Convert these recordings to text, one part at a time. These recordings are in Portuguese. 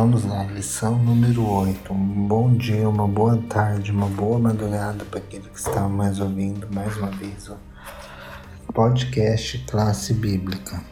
vamos lá, lição número 8. Um bom dia, uma boa tarde, uma boa madrugada para aquele que está mais ouvindo mais uma vez o podcast Classe Bíblica.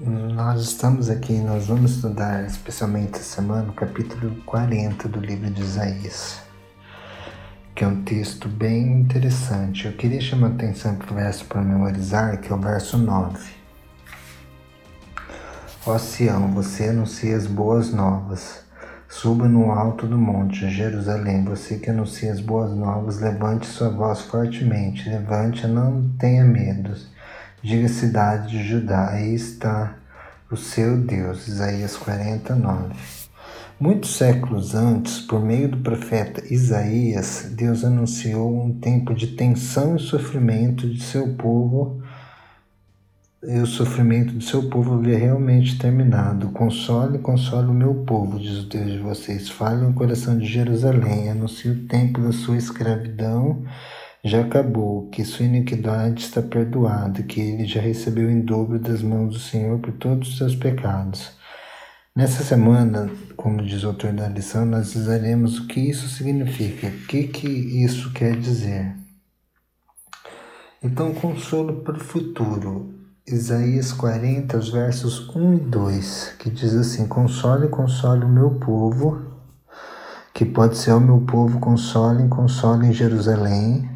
Nós estamos aqui, nós vamos estudar especialmente essa semana o capítulo 40 do livro de Isaías, que é um texto bem interessante. Eu queria chamar a atenção para o verso para memorizar, que é o verso 9 Ó Sião, você anuncia as boas novas. Suba no alto do monte, Jerusalém, você que anuncia as boas novas, levante sua voz fortemente, levante, não tenha medo. Diga cidade de Judá, aí está o seu Deus. Isaías 49. Muitos séculos antes, por meio do profeta Isaías, Deus anunciou um tempo de tensão e sofrimento de seu povo e o sofrimento do seu povo havia realmente terminado. Console, console o meu povo, diz o Deus de vocês. Fale no coração de Jerusalém, anuncie o tempo da sua escravidão já acabou, que sua iniquidade está perdoada, que ele já recebeu em dobro das mãos do Senhor por todos os seus pecados. Nessa semana, como diz o autor da lição, nós usaremos o que isso significa, o que, que isso quer dizer. Então, consolo para o futuro. Isaías 40, os versos 1 e 2, que diz assim: Console, console o meu povo, que pode ser o meu povo, console, console em Jerusalém.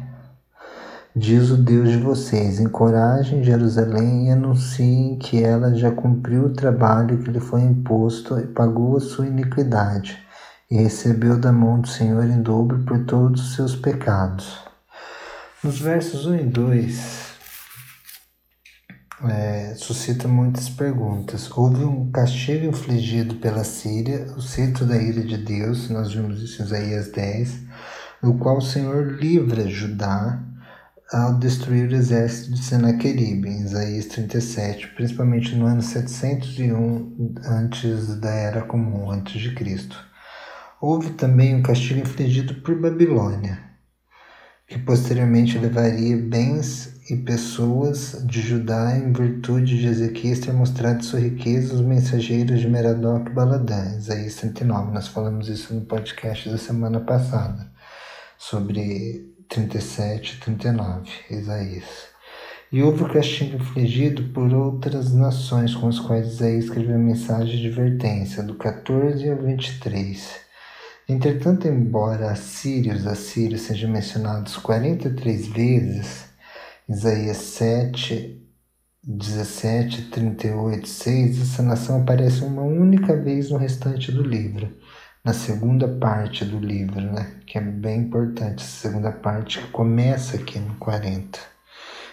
Diz o Deus de vocês: encorajem Jerusalém e anunciem que ela já cumpriu o trabalho que lhe foi imposto e pagou a sua iniquidade, e recebeu da mão do Senhor em dobro por todos os seus pecados. Nos versos 1 e 2, é, suscita muitas perguntas. Houve um castigo infligido pela Síria, o centro da ira de Deus, nós vimos isso em Isaías 10, no qual o Senhor livra Judá ao destruir o exército de Senaqueribe, em Isaías 37, principalmente no ano 701 antes da Era Comum, antes de Cristo. Houve também um castigo infligido por Babilônia, que posteriormente levaria bens e pessoas de Judá em virtude de Ezequias ter mostrado sua riqueza aos mensageiros de Merodach e Baladã, Isaías 39. Nós falamos isso no podcast da semana passada, sobre 37 e 39, Isaías. E houve o castigo infligido por outras nações com as quais Isaías escreveu a mensagem de advertência, do 14 ao 23. Entretanto, embora assírios, assírios sejam mencionados 43 vezes, Isaías 7, 17, 38, 6, essa nação aparece uma única vez no restante do livro, na segunda parte do livro, né? que é bem importante, essa segunda parte que começa aqui no 40.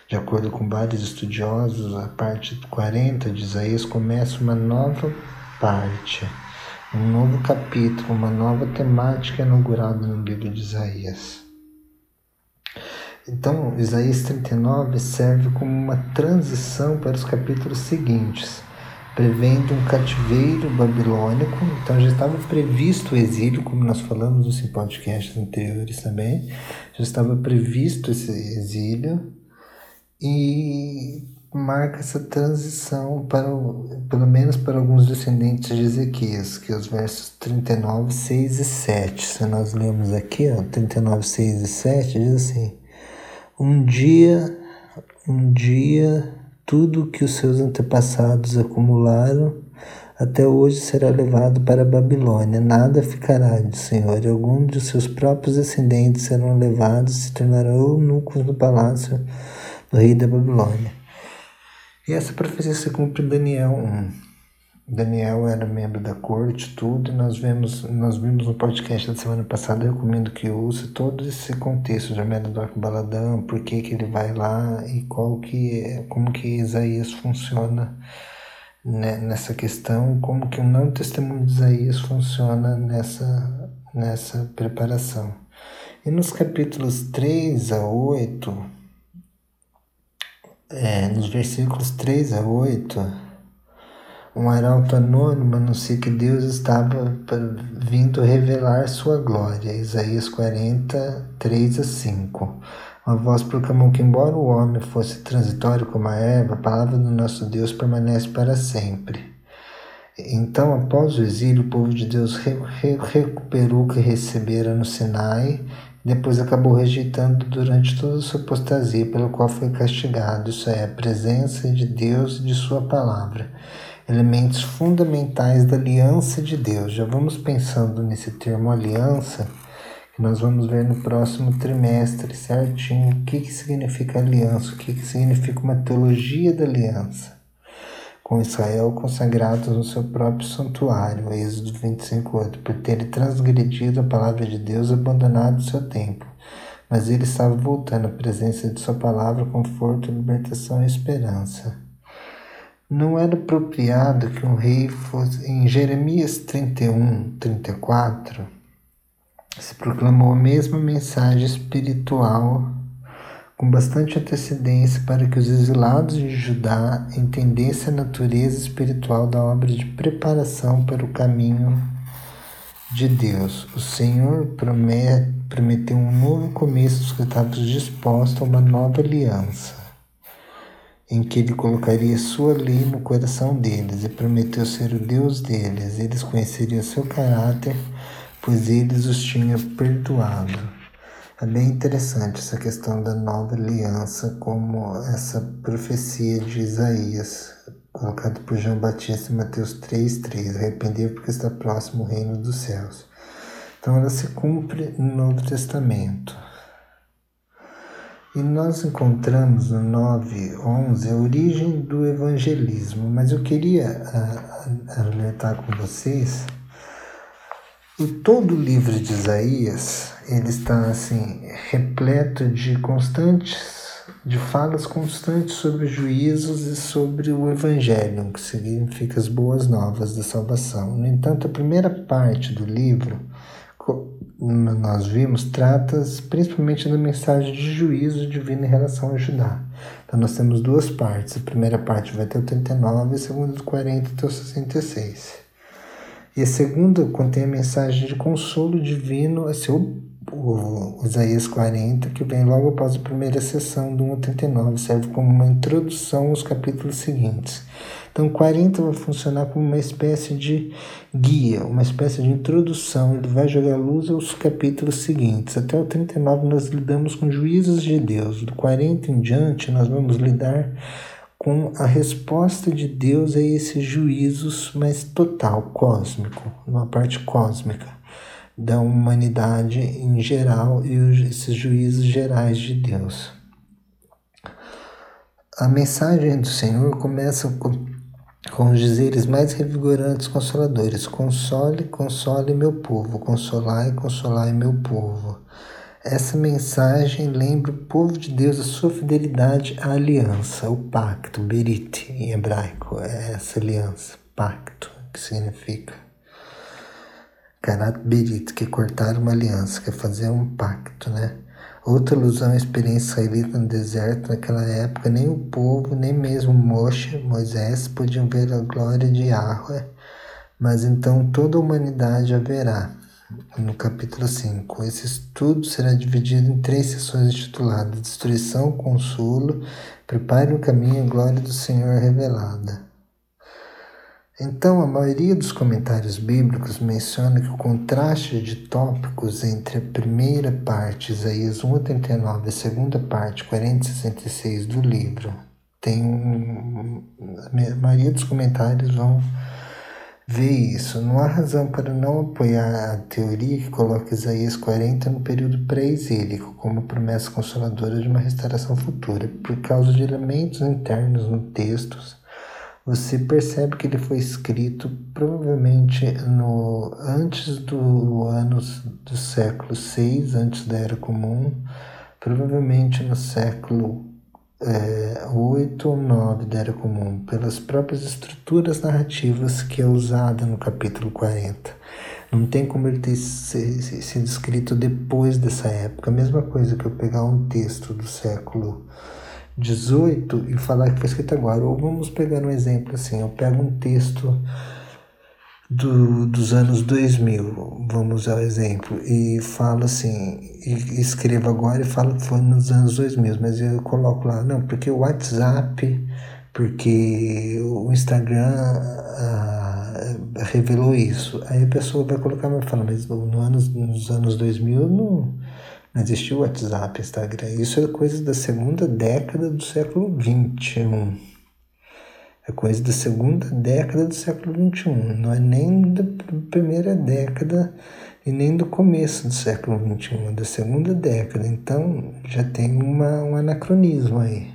De acordo com vários estudiosos, a parte 40 de Isaías começa uma nova parte, um novo capítulo, uma nova temática inaugurada no livro de Isaías. Então, Isaías 39 serve como uma transição para os capítulos seguintes, prevendo um cativeiro babilônico. Então, já estava previsto o exílio, como nós falamos nos podcasts anteriores também, já estava previsto esse exílio e marca essa transição para pelo menos para alguns descendentes de Ezequias, que é os versos 39, 6 e 7. Se nós lemos aqui, ó, 39, 6 e 7, diz assim: um dia, um dia, tudo que os seus antepassados acumularam até hoje será levado para a Babilônia. Nada ficará do Senhor. Alguns de seus próprios descendentes serão levados e se tornarão eunucos no palácio do rei da Babilônia. E essa profecia se cumpre em Daniel 1. Daniel era membro da corte, tudo, e nós vemos, nós vimos no podcast da semana passada, eu recomendo que use todo esse contexto de Amedador Baladão, por que que ele vai lá e qual que é, como que Isaías funciona né, nessa questão, como que o não testemunho de Isaías funciona nessa, nessa preparação. E nos capítulos 3 a 8, é, nos versículos 3 a 8, um arauto anônimo anuncia que Deus estava vindo revelar sua glória. Isaías 40, 3 a 5. Uma voz proclamou que, embora o homem fosse transitório como a erva, a palavra do nosso Deus permanece para sempre. Então, após o exílio, o povo de Deus re re recuperou o que recebera no Sinai, depois acabou rejeitando durante toda a sua apostasia, pelo qual foi castigado, isso é, a presença de Deus e de Sua palavra, elementos fundamentais da aliança de Deus. Já vamos pensando nesse termo aliança, que nós vamos ver no próximo trimestre certinho o que, que significa aliança, o que, que significa uma teologia da aliança com Israel consagrados no seu próprio santuário, Êxodo 25:8, por terem transgredido a palavra de Deus e abandonado o seu templo. Mas ele estava voltando à presença de sua palavra, conforto, libertação e esperança. Não era apropriado que um rei fosse. Em Jeremias 31, 34, se proclamou a mesma mensagem espiritual com bastante antecedência para que os exilados de Judá entendessem a natureza espiritual da obra de preparação para o caminho de Deus. O Senhor prometeu um novo começo dos que estavam dispostos a uma nova aliança, em que ele colocaria sua lei no coração deles e prometeu ser o Deus deles. Eles conheceriam seu caráter, pois eles os tinha perdoado. É bem interessante essa questão da nova aliança, como essa profecia de Isaías, colocada por João Batista em Mateus 3,3: Arrepender porque está próximo o reino dos céus. Então ela se cumpre no Novo Testamento. E nós encontramos no 9:11 a origem do evangelismo, mas eu queria uh, alertar com vocês e todo o livro de Isaías, ele está assim repleto de constantes, de falas constantes sobre juízos e sobre o evangelho, que significa as boas novas da salvação. No entanto, a primeira parte do livro, nós vimos, trata principalmente da mensagem de juízo divino em relação a Judá. Então nós temos duas partes. A primeira parte vai até o 39 e a segunda do 40 até o 66. E a segunda contém a mensagem de consolo divino, a seu o Isaías 40, que vem logo após a primeira sessão do 189, serve como uma introdução aos capítulos seguintes. Então, 40 vai funcionar como uma espécie de guia, uma espécie de introdução, ele vai jogar luz aos capítulos seguintes. Até o 39 nós lidamos com juízos de Deus, do 40 em diante nós vamos lidar com a resposta de Deus a esses juízos mais total, cósmico, uma parte cósmica da humanidade em geral e esses juízos gerais de Deus. A mensagem do Senhor começa com, com os dizeres mais revigorantes, consoladores: Console, console meu povo, consolai, consolai meu povo. Essa mensagem lembra o povo de Deus a sua fidelidade à aliança, o pacto, berit em hebraico, é essa aliança, pacto, que significa karat berit, que é cortar uma aliança, que é fazer um pacto, né? Outra alusão à experiência israelita no deserto naquela época, nem o povo, nem mesmo Moshe, Moisés, podiam ver a glória de Yahweh, mas então toda a humanidade a verá no capítulo 5. Esse estudo será dividido em três sessões intituladas Destruição, Consolo, Prepare o caminho e Glória do Senhor revelada. Então, a maioria dos comentários bíblicos menciona que o contraste de tópicos entre a primeira parte, Isaías 1,89, e a segunda parte, 40,66 do livro, tem um, a maioria dos comentários vão vê isso. Não há razão para não apoiar a teoria que coloca Isaías 40 no período pré-exílico como promessa consoladora de uma restauração futura. Por causa de elementos internos no texto, você percebe que ele foi escrito provavelmente no antes do ano do século 6, antes da Era Comum, provavelmente no século é, 8 ou 9 da Era Comum, pelas próprias estruturas narrativas que é usada no capítulo 40. Não tem como ele ter sido escrito depois dessa época. A mesma coisa que eu pegar um texto do século 18 e falar que foi escrito agora. Ou vamos pegar um exemplo assim: eu pego um texto do, dos anos 2000, vamos usar o exemplo, e falo assim, e escrevo agora e falo que foi nos anos 2000, mas eu coloco lá, não, porque o WhatsApp, porque o Instagram ah, revelou isso. Aí a pessoa vai colocar, vai falar, mas no anos, nos anos 2000 não, não existiu WhatsApp, Instagram. Isso é coisa da segunda década do século 21 é coisa da segunda década do século XXI, não é nem da primeira década e nem do começo do século XXI, é da segunda década. Então já tem uma, um anacronismo aí.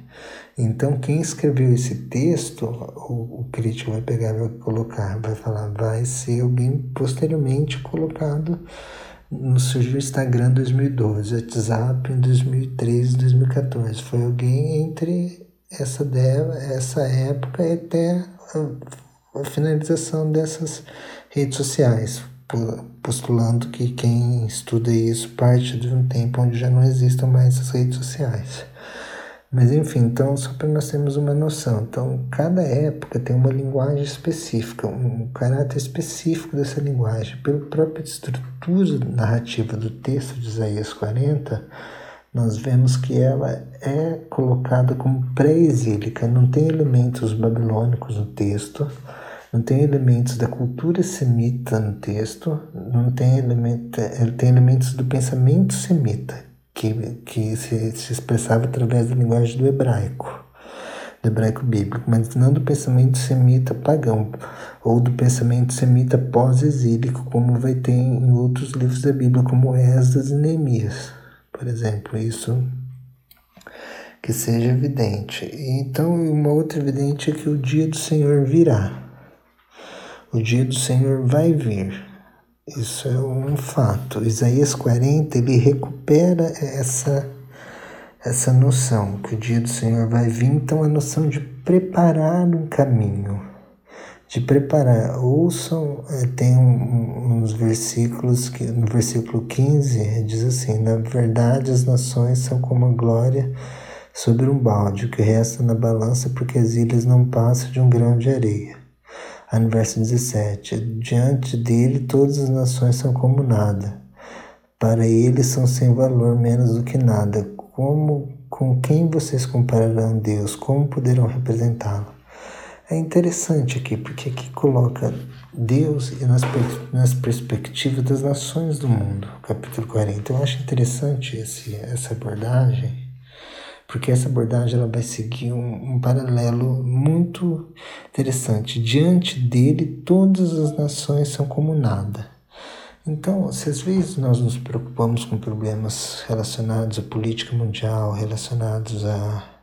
Então quem escreveu esse texto, o, o crítico vai pegar vai colocar, vai falar, vai ser alguém posteriormente colocado no surgiu o Instagram em 2012, WhatsApp em 2013, 2014. Foi alguém entre essa, essa época até a, a finalização dessas redes sociais, postulando que quem estuda isso parte de um tempo onde já não existam mais essas redes sociais. Mas enfim, então só para nós termos uma noção. Então, cada época tem uma linguagem específica, um caráter específico dessa linguagem. Pela própria estrutura narrativa do texto de Isaías 40, nós vemos que ela é colocada como pré-exílica, não tem elementos babilônicos no texto, não tem elementos da cultura semita no texto, não tem, elemento, tem elementos do pensamento semita, que, que se, se expressava através da linguagem do hebraico, do hebraico bíblico, mas não do pensamento semita pagão, ou do pensamento semita pós-exílico, como vai ter em outros livros da Bíblia, como Esdras e Neemias por exemplo, isso que seja evidente. Então, uma outra evidente é que o dia do Senhor virá. O dia do Senhor vai vir. Isso é um fato. Isaías 40, ele recupera essa essa noção que o dia do Senhor vai vir, então a noção de preparar um caminho de preparar. Ouçam, é, tem uns versículos que no versículo 15 diz assim: Na verdade, as nações são como a glória sobre um balde, o que resta na balança, porque as ilhas não passam de um grão de areia. Aí no verso 17: Diante dele, todas as nações são como nada. Para ele são sem valor, menos do que nada. Como, com quem vocês compararão Deus? Como poderão representá-lo? É interessante aqui, porque aqui coloca Deus nas, nas perspectivas das nações do mundo, capítulo 40. Eu acho interessante esse, essa abordagem, porque essa abordagem ela vai seguir um, um paralelo muito interessante. Diante dele, todas as nações são como nada. Então, se às vezes nós nos preocupamos com problemas relacionados à política mundial, relacionados a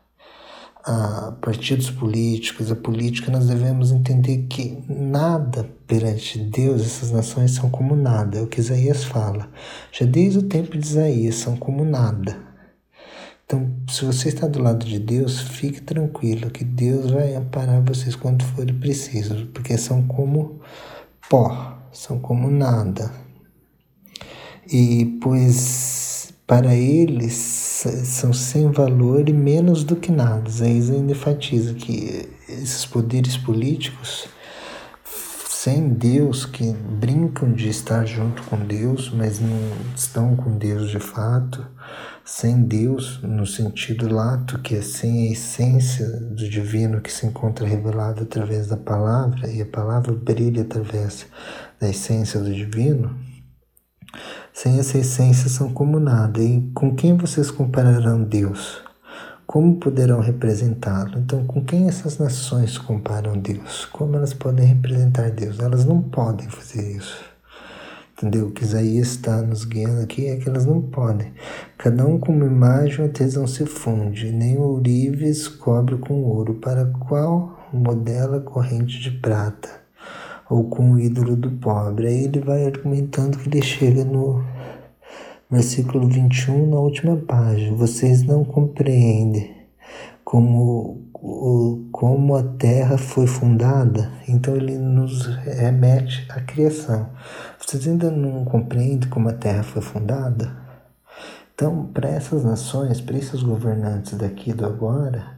a partidos políticos, a política, nós devemos entender que nada perante Deus, essas nações são como nada, é o que Isaías fala. Já desde o tempo de Isaías, são como nada. Então, se você está do lado de Deus, fique tranquilo que Deus vai amparar vocês quando for preciso, porque são como pó, são como nada. E pois para eles são sem valor e menos do que nada. Aí ainda enfatiza que esses poderes políticos, sem Deus, que brincam de estar junto com Deus, mas não estão com Deus de fato, sem Deus no sentido lato, que é sem a essência do divino que se encontra revelado através da palavra, e a palavra brilha através da essência do divino sem essa essência são como nada. E com quem vocês compararão Deus? Como poderão representá-lo? Então, com quem essas nações comparam Deus? Como elas podem representar Deus? Elas não podem fazer isso. Entendeu? O que Isaías está nos guiando aqui é que elas não podem. Cada um com uma imagem, a tesão se funde, nem o ourives cobre com ouro, para qual modela corrente de prata ou com o ídolo do pobre. Aí ele vai argumentando que ele chega no versículo 21, na última página. Vocês não compreendem como, como a terra foi fundada, então ele nos remete à criação. Vocês ainda não compreendem como a terra foi fundada? Então, para essas nações, para esses governantes daqui do agora,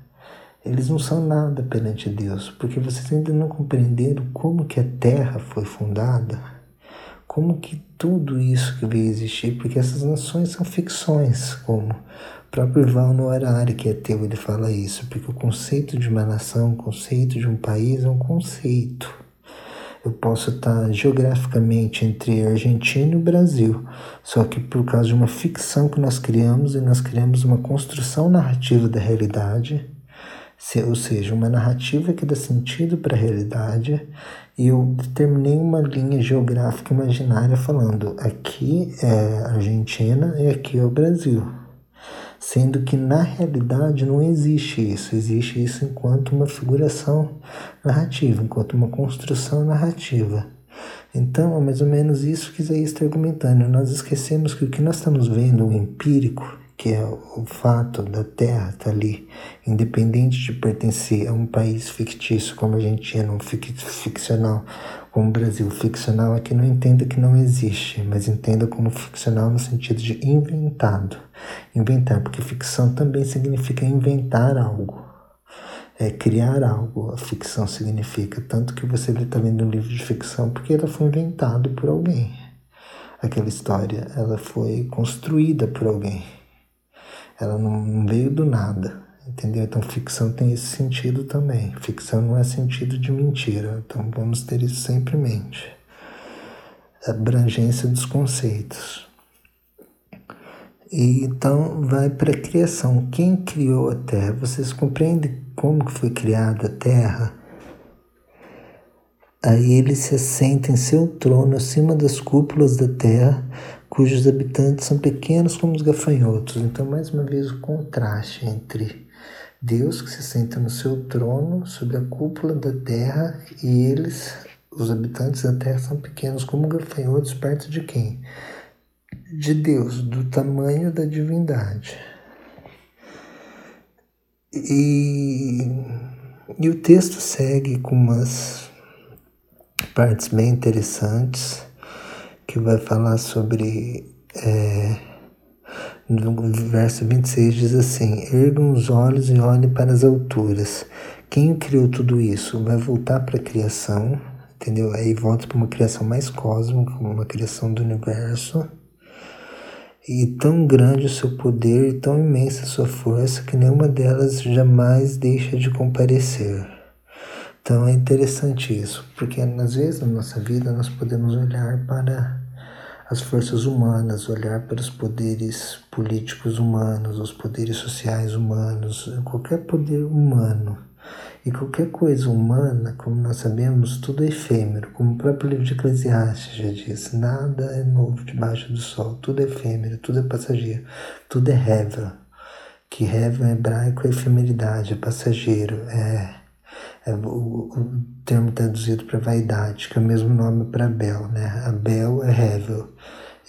eles não são nada perante Deus, porque vocês ainda não compreenderam como que a terra foi fundada, como que tudo isso que veio existir, porque essas nações são ficções, como o próprio Ival no Arari, que é teu, ele fala isso, porque o conceito de uma nação, o conceito de um país é um conceito. Eu posso estar geograficamente entre Argentina e Brasil, só que por causa de uma ficção que nós criamos, e nós criamos uma construção narrativa da realidade, ou seja, uma narrativa que dá sentido para a realidade, eu determinei uma linha geográfica imaginária falando aqui é Argentina e aqui é o Brasil. Sendo que na realidade não existe isso, existe isso enquanto uma figuração narrativa, enquanto uma construção narrativa. Então, é mais ou menos isso que Isaías está argumentando. Nós esquecemos que o que nós estamos vendo, o empírico, que é o fato da Terra estar tá ali, independente de pertencer a um país fictício como a Argentina, um ficcional como o Brasil. Ficcional é que não entenda que não existe, mas entenda como ficcional no sentido de inventado. Inventar, porque ficção também significa inventar algo. É criar algo, a ficção significa. Tanto que você está lendo um livro de ficção porque ela foi inventada por alguém. Aquela história, ela foi construída por alguém ela não veio do nada, entendeu? Então ficção tem esse sentido também. Ficção não é sentido de mentira, então vamos ter isso sempre em mente. Abrangência dos conceitos. E então vai para a criação. Quem criou a Terra? Vocês compreendem como foi criada a Terra? Aí ele se assenta em seu trono acima das cúpulas da terra, cujos habitantes são pequenos como os gafanhotos. Então, mais uma vez, o contraste entre Deus que se senta no seu trono sobre a cúpula da terra e eles, os habitantes da terra, são pequenos como gafanhotos perto de quem? De Deus, do tamanho da divindade. E, e o texto segue com umas partes bem interessantes que vai falar sobre. É, no verso 26 diz assim: Ergam os olhos e olhem para as alturas. Quem criou tudo isso vai voltar para a criação, entendeu? Aí volta para uma criação mais cósmica, uma criação do universo. E tão grande o seu poder e tão imensa a sua força que nenhuma delas jamais deixa de comparecer. Então é interessante isso, porque às vezes na nossa vida nós podemos olhar para as forças humanas, olhar para os poderes políticos humanos, os poderes sociais humanos, qualquer poder humano. E qualquer coisa humana, como nós sabemos, tudo é efêmero, como o próprio livro de Eclesiastes já diz: nada é novo debaixo do sol, tudo é efêmero, tudo é passageiro, tudo é reva. Que reva em hebraico é efemeridade, é passageiro, é é o, o termo traduzido para vaidade, que é o mesmo nome para Bel, né? A Bel é Hevel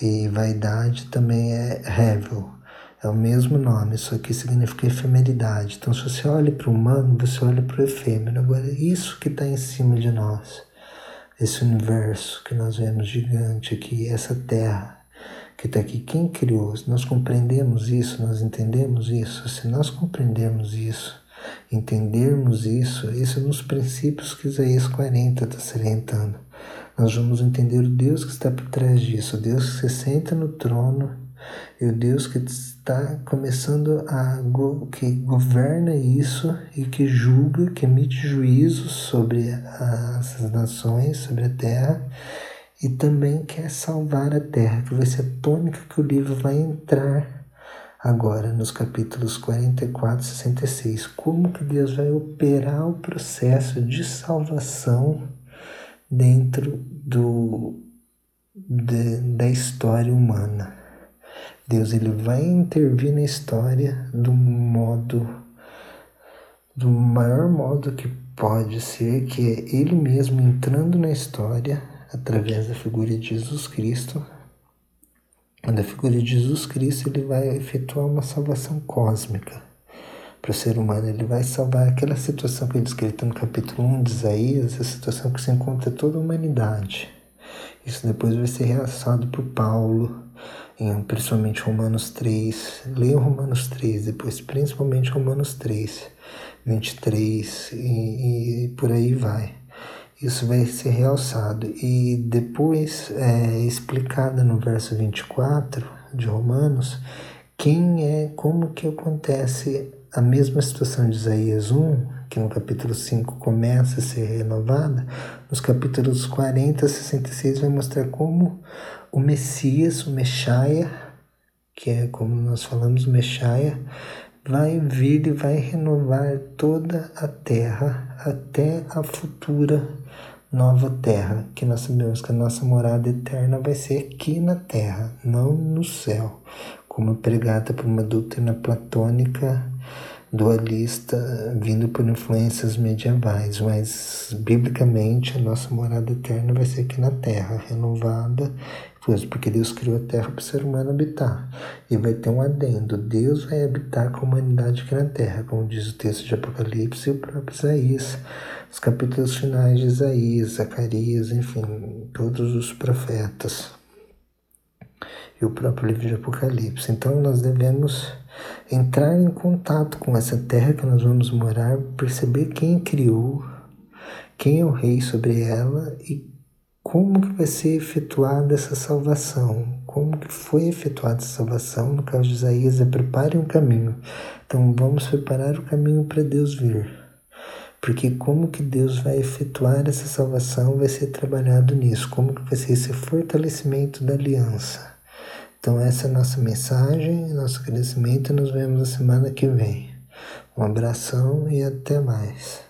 e vaidade também é Hevel. É o mesmo nome, só que significa efemeridade. Então, se você olha para o humano, você olha para o efêmero. Agora, isso que está em cima de nós, esse universo que nós vemos gigante aqui, essa terra que está aqui, quem criou? Se nós compreendemos isso, nós entendemos isso, se nós compreendermos isso, entendermos isso, isso é nos princípios que Isaías 40 está salientando. Nós vamos entender o Deus que está por trás disso, o Deus que se senta no trono e o Deus que está começando a que governa isso e que julga, que emite juízos sobre as nações, sobre a terra e também quer salvar a terra, que vai ser a tônica que o livro vai entrar agora nos capítulos 44 e 66, como que Deus vai operar o processo de salvação dentro do, de, da história humana. Deus ele vai intervir na história do modo, do maior modo que pode ser, que é Ele mesmo entrando na história através da figura de Jesus Cristo, da figura de Jesus Cristo, ele vai efetuar uma salvação cósmica para o ser humano. Ele vai salvar aquela situação que ele descreve no capítulo 1 de Isaías, a situação que se encontra toda a humanidade. Isso depois vai ser reaçado por Paulo em principalmente Romanos 3. Leiam Romanos 3, depois principalmente Romanos 3, 23 e, e por aí vai. Isso vai ser realçado. E depois é explicada no verso 24 de Romanos quem é, como que acontece a mesma situação de Isaías 1, que no capítulo 5 começa a ser renovada, nos capítulos 40 a 66 vai mostrar como o Messias, o Mexaia, que é como nós falamos, Mexaia, vai vir e vai renovar toda a terra até a futura nova terra, que nós sabemos que a nossa morada eterna vai ser aqui na terra, não no céu, como pregada por uma doutrina platônica dualista vindo por influências medievais, mas biblicamente a nossa morada eterna vai ser aqui na terra, renovada, porque Deus criou a terra para o ser humano habitar. E vai ter um adendo: Deus vai habitar com a humanidade aqui na terra, como diz o texto de Apocalipse e o próprio Isaías, os capítulos finais de Isaías, Zacarias, enfim, todos os profetas. E o próprio livro de Apocalipse. Então nós devemos entrar em contato com essa terra que nós vamos morar, perceber quem criou, quem é o rei sobre ela e como que vai ser efetuada essa salvação, como que foi efetuada essa salvação, no caso de Isaías é prepare um caminho. Então vamos preparar o caminho para Deus vir. Porque como que Deus vai efetuar essa salvação vai ser trabalhado nisso, como que vai ser esse fortalecimento da aliança. Então essa é a nossa mensagem, nosso crescimento. Nos vemos na semana que vem. Um abração e até mais.